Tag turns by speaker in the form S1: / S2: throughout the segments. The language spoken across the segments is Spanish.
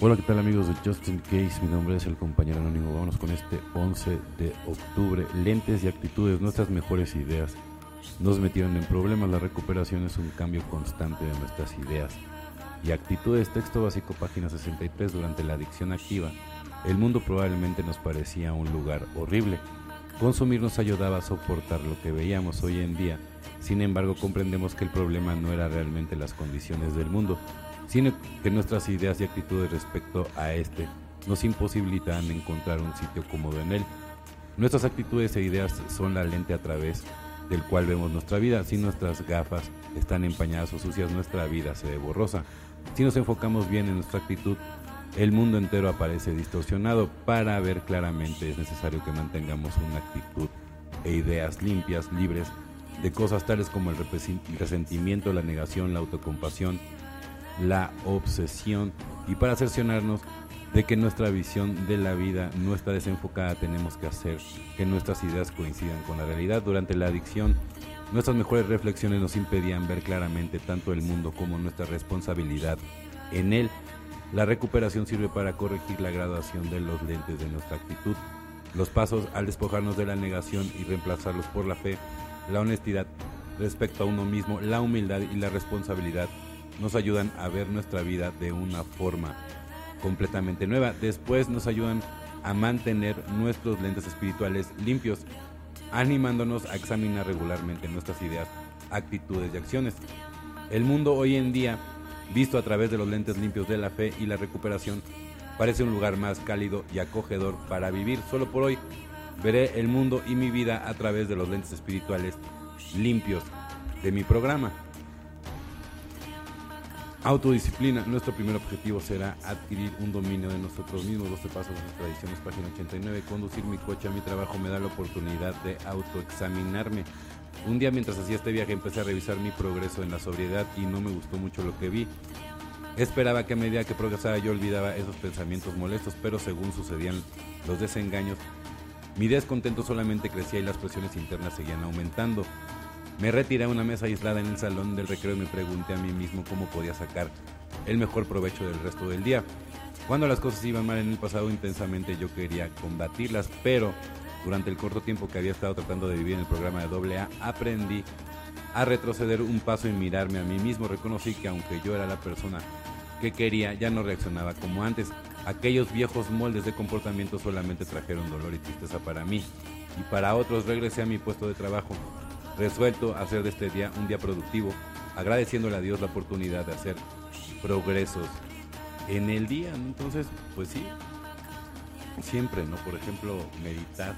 S1: Hola, ¿qué tal amigos de Justin Case? Mi nombre es el compañero anónimo. Vámonos con este 11 de octubre. Lentes y actitudes, nuestras mejores ideas. Nos metieron en problemas. La recuperación es un cambio constante de nuestras ideas y actitudes. Texto básico, página 63. Durante la adicción activa, el mundo probablemente nos parecía un lugar horrible. Consumir nos ayudaba a soportar lo que veíamos hoy en día. Sin embargo, comprendemos que el problema no era realmente las condiciones del mundo, sino que nuestras ideas y actitudes respecto a este nos imposibilitan encontrar un sitio cómodo en él. Nuestras actitudes e ideas son la lente a través del cual vemos nuestra vida. Si nuestras gafas están empañadas o sucias, nuestra vida se ve borrosa. Si nos enfocamos bien en nuestra actitud, el mundo entero aparece distorsionado. Para ver claramente es necesario que mantengamos una actitud e ideas limpias, libres de cosas tales como el resentimiento, la negación, la autocompasión, la obsesión y para cerciorarnos de que nuestra visión de la vida no está desenfocada tenemos que hacer que nuestras ideas coincidan con la realidad. Durante la adicción, nuestras mejores reflexiones nos impedían ver claramente tanto el mundo como nuestra responsabilidad en él. La recuperación sirve para corregir la graduación de los lentes de nuestra actitud. Los pasos al despojarnos de la negación y reemplazarlos por la fe, la honestidad respecto a uno mismo, la humildad y la responsabilidad nos ayudan a ver nuestra vida de una forma completamente nueva. Después nos ayudan a mantener nuestros lentes espirituales limpios, animándonos a examinar regularmente nuestras ideas, actitudes y acciones. El mundo hoy en día, visto a través de los lentes limpios de la fe y la recuperación, parece un lugar más cálido y acogedor para vivir. Solo por hoy veré el mundo y mi vida a través de los lentes espirituales limpios de mi programa. Autodisciplina. Nuestro primer objetivo será adquirir un dominio de nosotros mismos. 12 pasos de tradiciones, página 89. Conducir mi coche a mi trabajo me da la oportunidad de autoexaminarme. Un día mientras hacía este viaje empecé a revisar mi progreso en la sobriedad y no me gustó mucho lo que vi. Esperaba que a medida que progresaba yo olvidaba esos pensamientos molestos, pero según sucedían los desengaños, mi descontento solamente crecía y las presiones internas seguían aumentando. Me retiré a una mesa aislada en el salón del recreo y me pregunté a mí mismo cómo podía sacar el mejor provecho del resto del día. Cuando las cosas iban mal en el pasado intensamente yo quería combatirlas, pero durante el corto tiempo que había estado tratando de vivir en el programa de AA, aprendí a retroceder un paso y mirarme a mí mismo. Reconocí que aunque yo era la persona que quería, ya no reaccionaba como antes. Aquellos viejos moldes de comportamiento solamente trajeron dolor y tristeza para mí. Y para otros regresé a mi puesto de trabajo resuelto a hacer de este día un día productivo, agradeciéndole a Dios la oportunidad de hacer progresos en el día. Entonces, pues sí, siempre, ¿no? Por ejemplo, meditar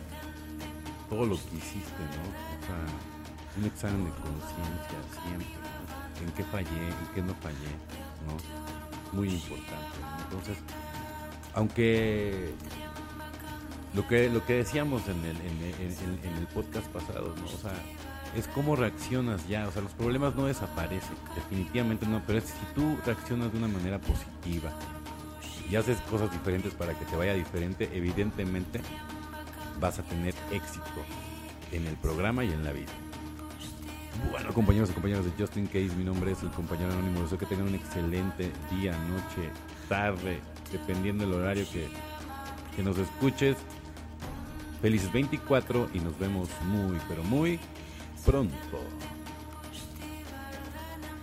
S1: todo lo que hiciste, ¿no? O sea, un examen de conciencia siempre, ¿no? En qué fallé, en qué no fallé, ¿no? Muy importante. Entonces, aunque lo que, lo que decíamos en el, en, en el podcast pasado, ¿no? O sea, es cómo reaccionas ya. O sea, los problemas no desaparecen, definitivamente no, pero es si tú reaccionas de una manera positiva y haces cosas diferentes para que te vaya diferente, evidentemente vas a tener éxito en el programa y en la vida. Bueno, compañeros y compañeras de Justin Case, mi nombre es el compañero anónimo. Deseo que tengan un excelente día, noche, tarde, dependiendo del horario que, que nos escuches. Felices 24 y nos vemos muy, pero muy pronto.